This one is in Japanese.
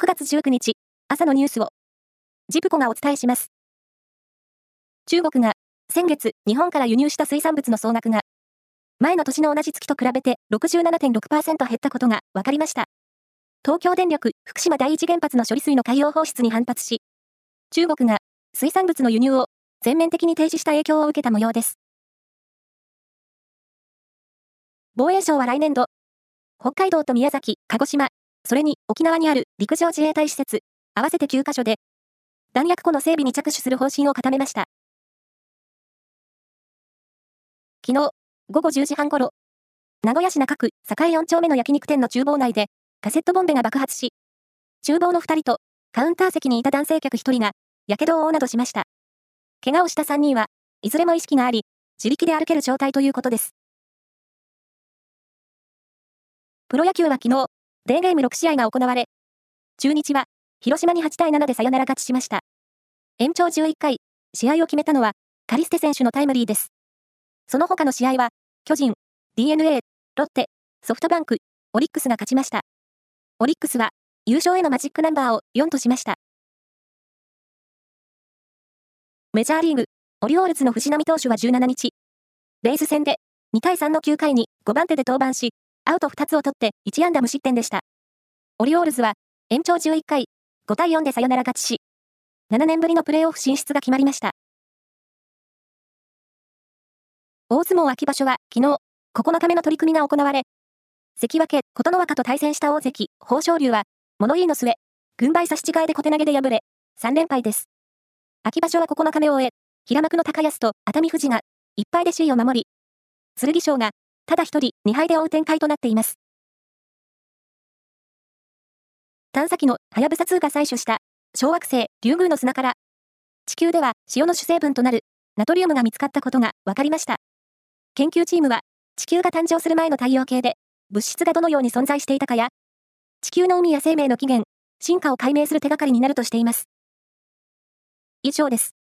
9月19日、朝のニュースを、ジプコがお伝えします。中国が、先月、日本から輸入した水産物の総額が、前の年の同じ月と比べて67.6%減ったことが分かりました。東京電力福島第一原発の処理水の海洋放出に反発し、中国が水産物の輸入を全面的に停止した影響を受けた模様です。防衛省は来年度、北海道と宮崎、鹿児島、それに沖縄にある陸上自衛隊施設、合わせて9カ所で、弾薬庫の整備に着手する方針を固めました。昨日、午後10時半ごろ、名古屋市中区栄4丁目の焼肉店の厨房内で、カセットボンベが爆発し、厨房の2人とカウンター席にいた男性客1人が、火傷を負うなどしました。怪我をした3人は、いずれも意識があり、自力で歩ける状態ということです。プロ野球は昨日、デーゲーム6試合が行われ、中日は広島に8対7でサヨナラ勝ちしました。延長11回、試合を決めたのはカリステ選手のタイムリーです。その他の試合は、巨人、DNA、ロッテ、ソフトバンク、オリックスが勝ちました。オリックスは優勝へのマジックナンバーを4としました。メジャーリーグ、オリオールズの藤浪投手は17日、レイズ戦で2対3の9回に5番手で登板し、アウト2つを取って1安打無失点でした。オリオールズは延長11回、5対4でサヨナラ勝ちし、7年ぶりのプレーオフ進出が決まりました。大相撲秋場所は昨日、9日目の取り組みが行われ、関脇、琴ノ若と対戦した大関、豊昇龍は、物言いの末、軍配差し違えで小手投げで敗れ、3連敗です。秋場所は9日目を終え、平幕の高安と熱海富士が、1敗で首位を守り、剣翔がただ一人、2敗で追う展開となっています。探査機のはやぶさ2が採取した小惑星リュウグウの砂から地球では塩の主成分となるナトリウムが見つかったことが分かりました。研究チームは地球が誕生する前の太陽系で物質がどのように存在していたかや地球の海や生命の起源、進化を解明する手がかりになるとしています。以上です。